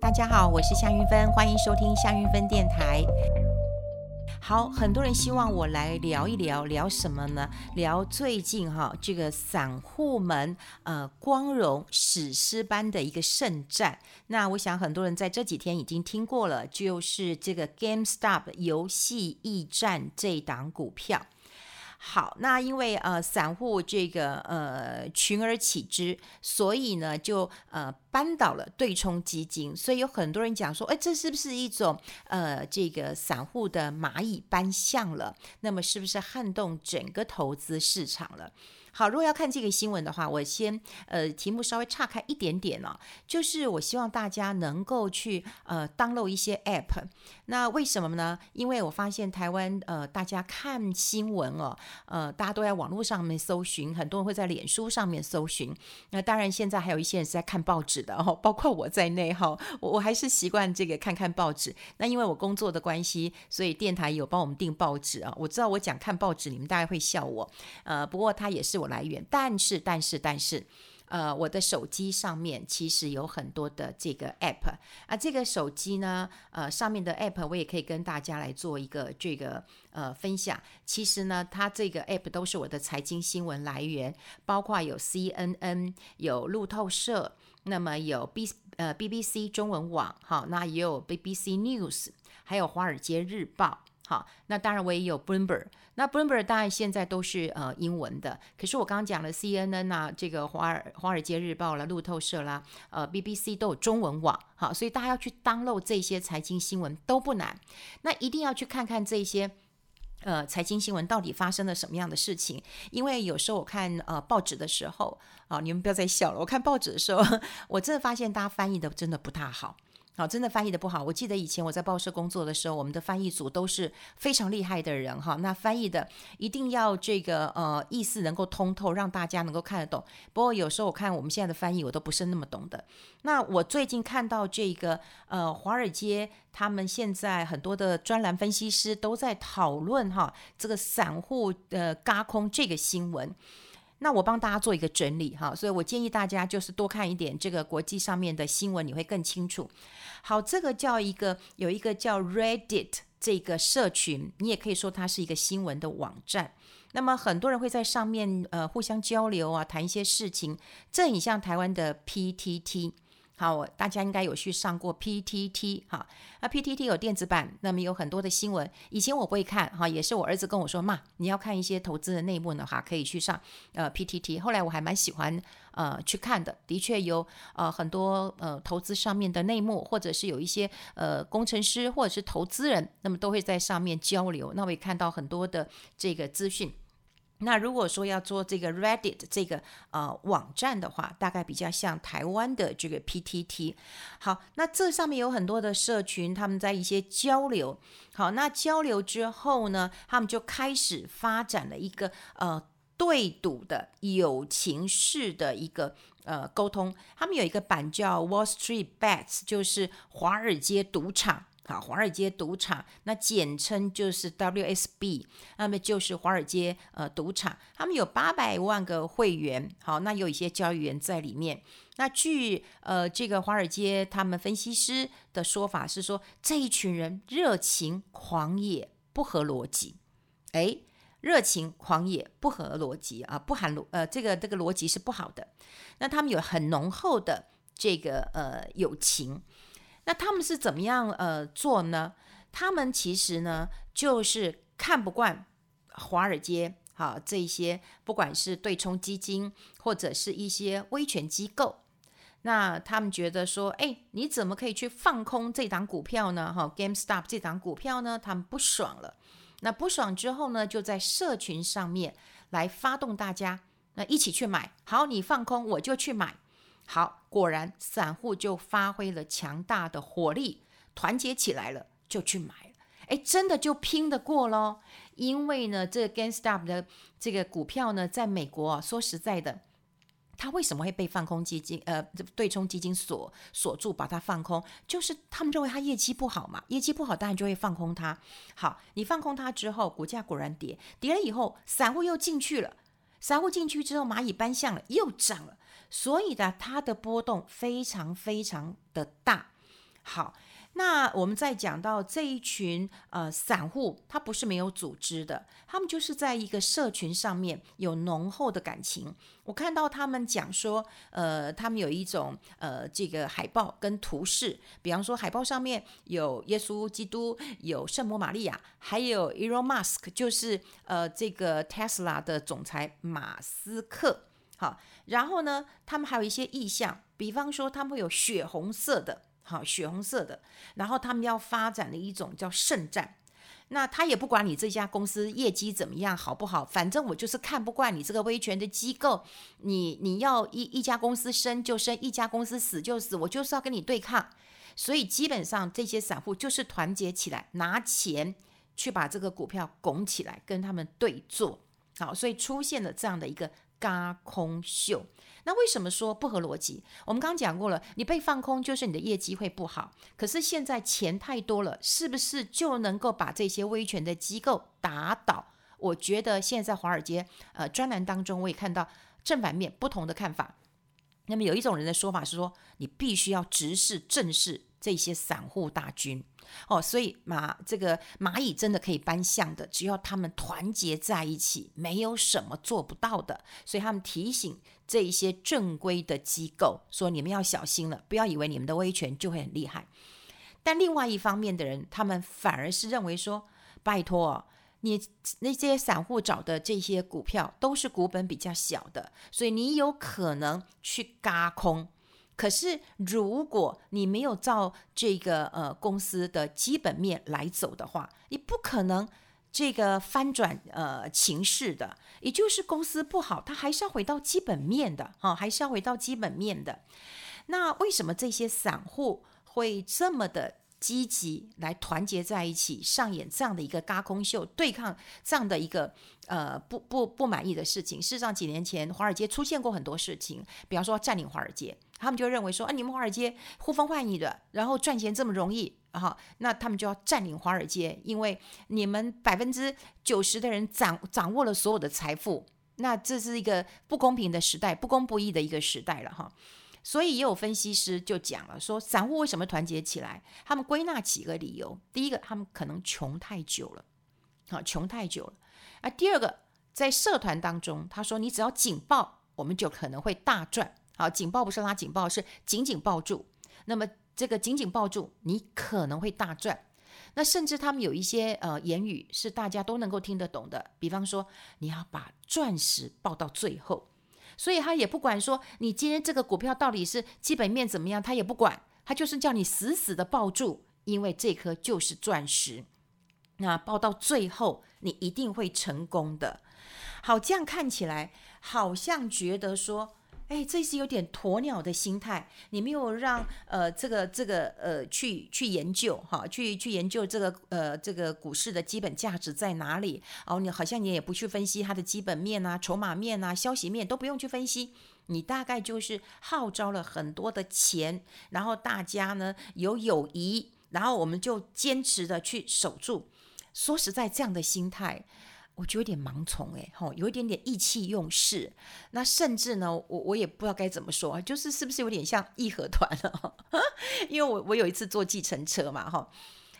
大家好，我是夏云芬，欢迎收听夏云芬电台。好，很多人希望我来聊一聊，聊什么呢？聊最近哈这个散户们呃光荣史诗般的一个圣战。那我想很多人在这几天已经听过了，就是这个 GameStop 游戏驿站这档股票。好，那因为呃散户这个呃群而起之，所以呢就呃扳倒了对冲基金，所以有很多人讲说，哎，这是不是一种呃这个散户的蚂蚁搬象了？那么是不是撼动整个投资市场了？好，如果要看这个新闻的话，我先呃题目稍微岔开一点点哦，就是我希望大家能够去呃 download 一些 app。那为什么呢？因为我发现台湾呃大家看新闻哦，呃大家都在网络上面搜寻，很多人会在脸书上面搜寻。那当然现在还有一些人是在看报纸的哦，包括我在内哈，我我还是习惯这个看看报纸。那因为我工作的关系，所以电台有帮我们订报纸啊。我知道我讲看报纸，你们大概会笑我，呃不过它也是我。来源，但是但是但是，呃，我的手机上面其实有很多的这个 app 啊，这个手机呢，呃，上面的 app 我也可以跟大家来做一个这个呃分享。其实呢，它这个 app 都是我的财经新闻来源，包括有 CNN，有路透社，那么有 B 呃 BBC 中文网，好，那也有 BBC News，还有华尔街日报。好，那当然我也有 Bloomberg，那 Bloomberg 当然现在都是呃英文的，可是我刚刚讲了 CNN 啊，这个华尔华尔街日报啦、路透社啦、呃 BBC 都有中文网，好，所以大家要去 download 这些财经新闻都不难，那一定要去看看这些呃财经新闻到底发生了什么样的事情，因为有时候我看呃报纸的时候啊，你们不要再笑了，我看报纸的时候，我真的发现大家翻译的真的不太好。好，真的翻译的不好。我记得以前我在报社工作的时候，我们的翻译组都是非常厉害的人哈。那翻译的一定要这个呃意思能够通透，让大家能够看得懂。不过有时候我看我们现在的翻译，我都不是那么懂的。那我最近看到这个呃华尔街，他们现在很多的专栏分析师都在讨论哈这个散户呃轧空这个新闻。那我帮大家做一个整理哈，所以我建议大家就是多看一点这个国际上面的新闻，你会更清楚。好，这个叫一个有一个叫 Reddit 这个社群，你也可以说它是一个新闻的网站。那么很多人会在上面呃互相交流啊，谈一些事情，这很像台湾的 PTT。好，我大家应该有去上过 PTT 哈，那 PTT 有电子版，那么有很多的新闻。以前我不会看哈，也是我儿子跟我说，妈，你要看一些投资的内幕的话，可以去上呃 PTT。后来我还蛮喜欢呃去看的，的确有呃很多呃投资上面的内幕，或者是有一些呃工程师或者是投资人，那么都会在上面交流，那我也看到很多的这个资讯。那如果说要做这个 Reddit 这个呃网站的话，大概比较像台湾的这个 PTT。好，那这上面有很多的社群，他们在一些交流。好，那交流之后呢，他们就开始发展了一个呃对赌的友情式的一个呃沟通。他们有一个版叫 Wall Street Bets，就是华尔街赌场。好，华尔街赌场，那简称就是 WSB，那么就是华尔街呃赌场，他们有八百万个会员，好，那有一些交易员在里面。那据呃这个华尔街他们分析师的说法是说，这一群人热情狂野，不合逻辑。诶，热情狂野不合逻辑啊，不含逻呃这个这个逻辑是不好的。那他们有很浓厚的这个呃友情。那他们是怎么样呃做呢？他们其实呢就是看不惯华尔街哈这些，不管是对冲基金或者是一些威权机构，那他们觉得说，哎，你怎么可以去放空这档股票呢？哈，GameStop 这档股票呢，他们不爽了。那不爽之后呢，就在社群上面来发动大家，那一起去买。好，你放空，我就去买。好，果然散户就发挥了强大的火力，团结起来了，就去买了。哎，真的就拼得过咯。因为呢，这个 GameStop 的这个股票呢，在美国啊，说实在的，它为什么会被放空基金呃对冲基金锁锁住，把它放空？就是他们认为它业绩不好嘛，业绩不好，当然就会放空它。好，你放空它之后，股价果然跌，跌了以后，散户又进去了，散户进去之后，蚂蚁搬象了，又涨了。所以呢，它的波动非常非常的大。好。那我们再讲到这一群呃散户，他不是没有组织的，他们就是在一个社群上面有浓厚的感情。我看到他们讲说，呃，他们有一种呃这个海报跟图示，比方说海报上面有耶稣基督，有圣母玛利亚，还有 Elon Musk，就是呃这个 Tesla 的总裁马斯克。好，然后呢，他们还有一些意象，比方说他们会有血红色的。好，血红色的，然后他们要发展的一种叫圣战，那他也不管你这家公司业绩怎么样，好不好，反正我就是看不惯你这个威权的机构，你你要一一家公司生就生，一家公司死就死，我就是要跟你对抗，所以基本上这些散户就是团结起来，拿钱去把这个股票拱起来，跟他们对坐，好，所以出现了这样的一个嘎空秀。那为什么说不合逻辑？我们刚刚讲过了，你被放空就是你的业绩会不好。可是现在钱太多了，是不是就能够把这些威权的机构打倒？我觉得现在华尔街呃专栏当中，我也看到正反面不同的看法。那么有一种人的说法是说，你必须要直视正视这些散户大军。哦，所以蚂这个蚂蚁真的可以搬象的，只要他们团结在一起，没有什么做不到的。所以他们提醒这一些正规的机构说：“你们要小心了，不要以为你们的威权就会很厉害。”但另外一方面的人，他们反而是认为说：“拜托，你那些散户找的这些股票都是股本比较小的，所以你有可能去嘎空。”可是，如果你没有照这个呃公司的基本面来走的话，你不可能这个翻转呃情势的。也就是公司不好，它还是要回到基本面的哈、还是要回到基本面的。那为什么这些散户会这么的积极来团结在一起，上演这样的一个嘎空秀，对抗这样的一个呃不不不满意的事情？事实上，几年前华尔街出现过很多事情，比方说占领华尔街。他们就认为说，啊，你们华尔街呼风唤雨的，然后赚钱这么容易，哈，那他们就要占领华尔街，因为你们百分之九十的人掌掌握了所有的财富，那这是一个不公平的时代，不公不义的一个时代了，哈。所以也有分析师就讲了，说散户为什么团结起来？他们归纳几个理由：第一个，他们可能穷太久了，好，穷太久了；啊，第二个，在社团当中，他说你只要紧抱，我们就可能会大赚。好，紧抱不是拉紧抱，是紧紧抱住。那么这个紧紧抱住，你可能会大赚。那甚至他们有一些呃言语是大家都能够听得懂的，比方说你要把钻石抱到最后，所以他也不管说你今天这个股票到底是基本面怎么样，他也不管，他就是叫你死死的抱住，因为这颗就是钻石。那抱到最后，你一定会成功的。好，这样看起来好像觉得说。哎，这是有点鸵鸟的心态。你没有让呃这个这个呃去去研究哈，去去研究这个呃这个股市的基本价值在哪里？哦，你好像你也不去分析它的基本面啊、筹码面啊、消息面都不用去分析，你大概就是号召了很多的钱，然后大家呢有友谊，然后我们就坚持的去守住。说实在，这样的心态。我就有点盲从哎，吼，有一点点意气用事，那甚至呢，我我也不知道该怎么说啊，就是是不是有点像义和团了？因为我我有一次坐计程车嘛，哈，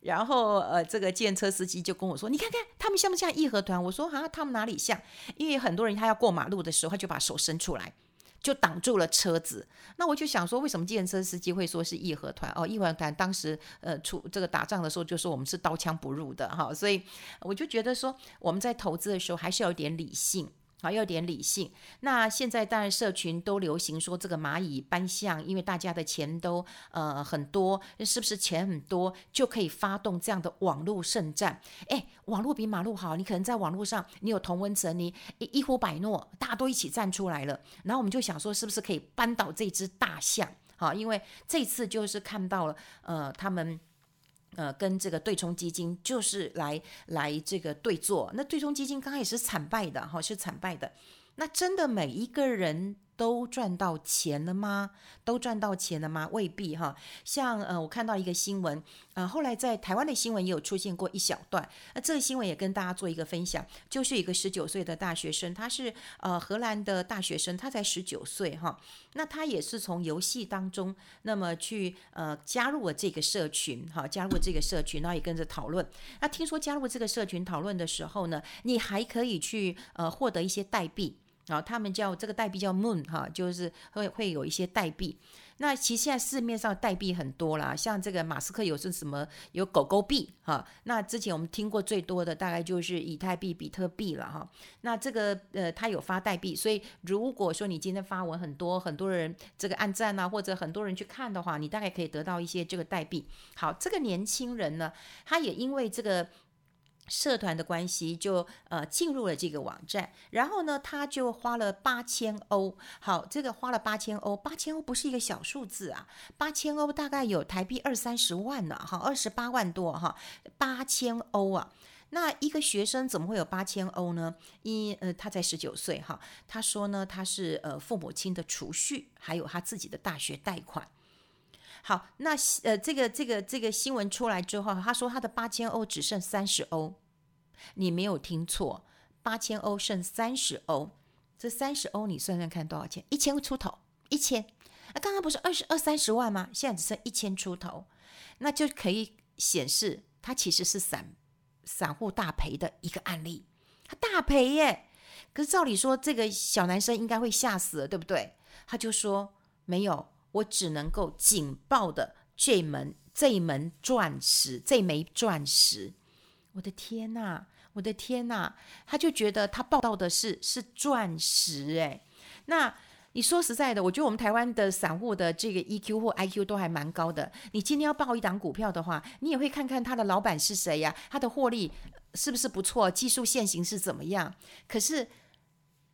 然后呃，这个建车司机就跟我说：“你看看他们像不像义和团？”我说：“啊，他们哪里像？因为很多人他要过马路的时候，他就把手伸出来。”就挡住了车子，那我就想说，为什么计程车司机会说是义和团？哦，义和团当时呃出这个打仗的时候，就说我们是刀枪不入的哈，所以我就觉得说，我们在投资的时候还是要有点理性。好，要点理性。那现在当然社群都流行说这个蚂蚁搬象，因为大家的钱都呃很多，是不是钱很多就可以发动这样的网络圣战？诶，网络比马路好，你可能在网络上你有同温层，你一一呼百诺，大家都一起站出来了。然后我们就想说，是不是可以扳倒这只大象？好，因为这次就是看到了呃他们。呃，跟这个对冲基金就是来来这个对坐，那对冲基金刚开始是惨败的哈，是惨败的。那真的每一个人都赚到钱了吗？都赚到钱了吗？未必哈。像呃，我看到一个新闻，呃，后来在台湾的新闻也有出现过一小段。那这个新闻也跟大家做一个分享，就是一个十九岁的大学生，他是呃荷兰的大学生，他才十九岁哈。那他也是从游戏当中，那么去呃加入了这个社群，哈，加入了这个社群，然后也跟着讨论。那听说加入这个社群讨论的时候呢，你还可以去呃获得一些代币。然后他们叫这个代币叫 Moon 哈，就是会会有一些代币。那其实现在市面上代币很多啦，像这个马斯克有是什么有狗狗币哈。那之前我们听过最多的大概就是以太币、比特币了哈。那这个呃，他有发代币，所以如果说你今天发文很多，很多人这个按赞啊，或者很多人去看的话，你大概可以得到一些这个代币。好，这个年轻人呢，他也因为这个。社团的关系就呃进入了这个网站，然后呢，他就花了八千欧。好，这个花了八千欧，八千欧不是一个小数字啊，八千欧大概有台币二三十万呢，哈，二十八万多哈，八千欧啊。那一个学生怎么会有八千欧呢？因呃他才十九岁哈，他说呢他是呃父母亲的储蓄，还有他自己的大学贷款。好，那呃，这个这个这个新闻出来之后，他说他的八千欧只剩三十欧，你没有听错，八千欧剩三十欧，这三十欧你算算看多少钱？一千出头，一千。那刚刚不是二十二三十万吗？现在只剩一千出头，那就可以显示他其实是散散户大赔的一个案例，他大赔耶。可是照理说，这个小男生应该会吓死了，对不对？他就说没有。我只能够仅报的这门这一门钻石，这枚钻石，我的天呐，我的天呐，他就觉得他报到的是是钻石诶。那你说实在的，我觉得我们台湾的散户的这个 EQ 或 IQ 都还蛮高的。你今天要报一档股票的话，你也会看看他的老板是谁呀，他的获利是不是不错，技术线型是怎么样。可是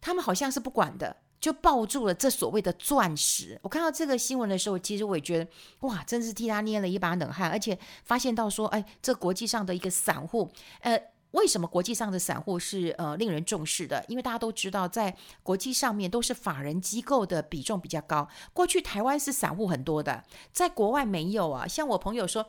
他们好像是不管的。就抱住了这所谓的钻石。我看到这个新闻的时候，其实我也觉得，哇，真是替他捏了一把冷汗。而且发现到说，哎，这国际上的一个散户，呃，为什么国际上的散户是呃令人重视的？因为大家都知道，在国际上面都是法人机构的比重比较高。过去台湾是散户很多的，在国外没有啊。像我朋友说，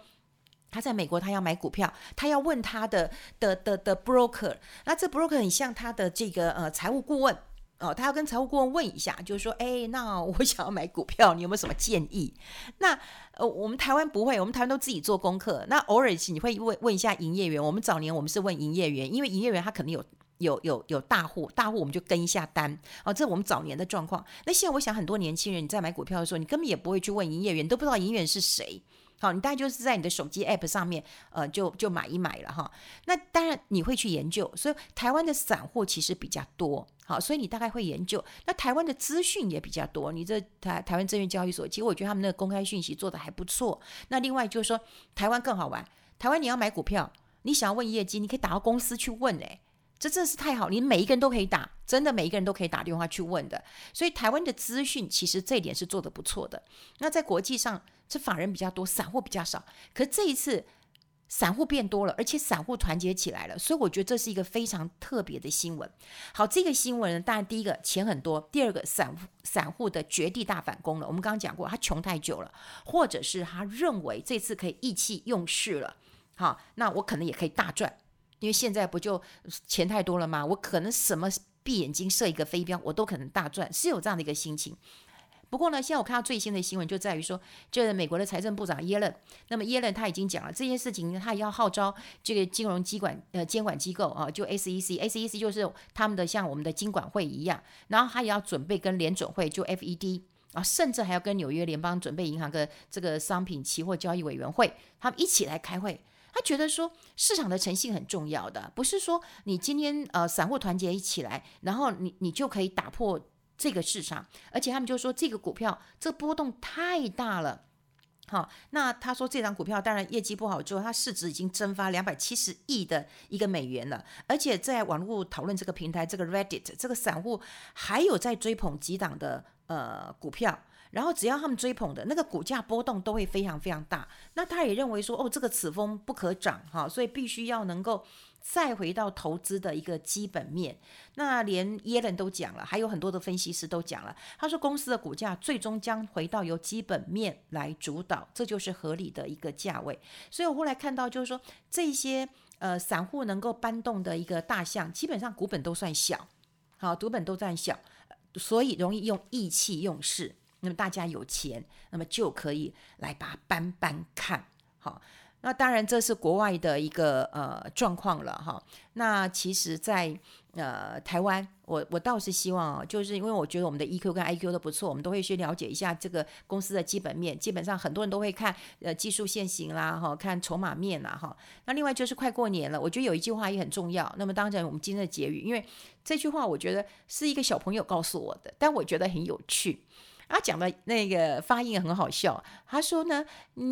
他在美国，他要买股票，他要问他的的的的 broker，那这 broker 很像他的这个呃财务顾问。哦，他要跟财务顾问问一下，就是说，哎，那我想要买股票，你有没有什么建议？那呃，我们台湾不会，我们台湾都自己做功课。那偶尔你会问问一下营业员。我们早年我们是问营业员，因为营业员他可能有有有有大户，大户我们就跟一下单。哦，这是我们早年的状况。那现在我想，很多年轻人你在买股票的时候，你根本也不会去问营业员，你都不知道营业员是谁。好，你大概就是在你的手机 app 上面，呃，就就买一买了哈。那当然你会去研究，所以台湾的散户其实比较多。好，所以你大概会研究。那台湾的资讯也比较多。你这台台湾证券交易所，其实我觉得他们那个公开讯息做得还不错。那另外就是说，台湾更好玩。台湾你要买股票，你想要问业绩，你可以打到公司去问。诶，这真的是太好，你每一个人都可以打，真的每一个人都可以打电话去问的。所以台湾的资讯其实这一点是做得不错的。那在国际上，这法人比较多，散户比较少。可是这一次。散户变多了，而且散户团结起来了，所以我觉得这是一个非常特别的新闻。好，这个新闻呢，当然第一个钱很多，第二个散户散户的绝地大反攻了。我们刚刚讲过，他穷太久了，或者是他认为这次可以意气用事了。好，那我可能也可以大赚，因为现在不就钱太多了吗？我可能什么闭眼睛射一个飞镖，我都可能大赚，是有这样的一个心情。不过呢，现在我看到最新的新闻就在于说，就是美国的财政部长耶伦，那么耶伦他已经讲了这件事情，他也要号召这个金融机管呃监管机构啊，就 SEC，SEC 就是他们的像我们的金管会一样，然后他也要准备跟联准会就 FED 啊，甚至还要跟纽约联邦准备银行的这个商品期货交易委员会，他们一起来开会。他觉得说市场的诚信很重要的，不是说你今天呃散户团结一起来，然后你你就可以打破。这个市场，而且他们就说这个股票这波动太大了，好，那他说这张股票当然业绩不好之后，它市值已经蒸发两百七十亿的一个美元了，而且在网络讨论这个平台，这个 Reddit 这个散户还有在追捧几档的呃股票。然后只要他们追捧的那个股价波动都会非常非常大，那他也认为说，哦，这个此风不可长哈，所以必须要能够再回到投资的一个基本面。那连耶伦都讲了，还有很多的分析师都讲了，他说公司的股价最终将回到由基本面来主导，这就是合理的一个价位。所以我后来看到就是说，这些呃散户能够搬动的一个大象，基本上股本都算小，好，股本都算小，所以容易用意气用事。那么大家有钱，那么就可以来把它搬搬看，好。那当然这是国外的一个呃状况了哈。那其实在，呃台湾，我我倒是希望啊，就是因为我觉得我们的 EQ 跟 IQ 都不错，我们都会去了解一下这个公司的基本面。基本上很多人都会看呃技术线型啦，哈，看筹码面啦，哈。那另外就是快过年了，我觉得有一句话也很重要。那么当然我们今天的结语，因为这句话我觉得是一个小朋友告诉我的，但我觉得很有趣。他讲的那个发音很好笑。他说呢：“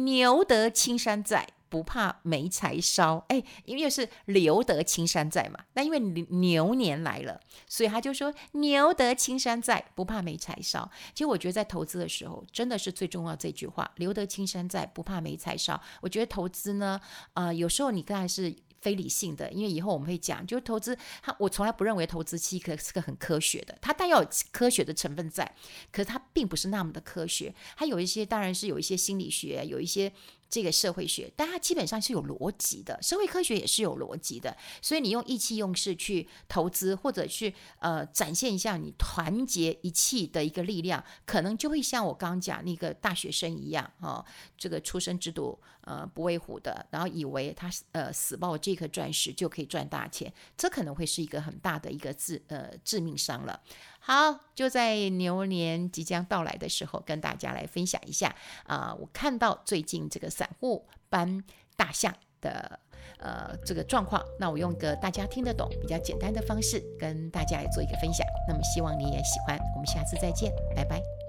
牛得青山在，不怕没柴烧。”哎，因为是留得青山在嘛。那因为牛年来了，所以他就说：“牛得青山在，不怕没柴烧。”其实我觉得在投资的时候，真的是最重要这句话：“留得青山在，不怕没柴烧。”我觉得投资呢，呃，有时候你刚才是。非理性的，因为以后我们会讲，就是投资，它我从来不认为投资期可是个很科学的，它带有科学的成分在，可是它并不是那么的科学，它有一些当然是有一些心理学，有一些。这个社会学，但它基本上是有逻辑的，社会科学也是有逻辑的，所以你用意气用事去投资，或者去呃展现一下你团结一气的一个力量，可能就会像我刚刚讲那个大学生一样哦，这个初生之犊呃不畏虎的，然后以为他呃死抱这颗钻石就可以赚大钱，这可能会是一个很大的一个致呃致命伤了。好，就在牛年即将到来的时候，跟大家来分享一下啊、呃，我看到最近这个散户搬大象的呃这个状况，那我用个大家听得懂、比较简单的方式跟大家来做一个分享。那么希望你也喜欢，我们下次再见，拜拜。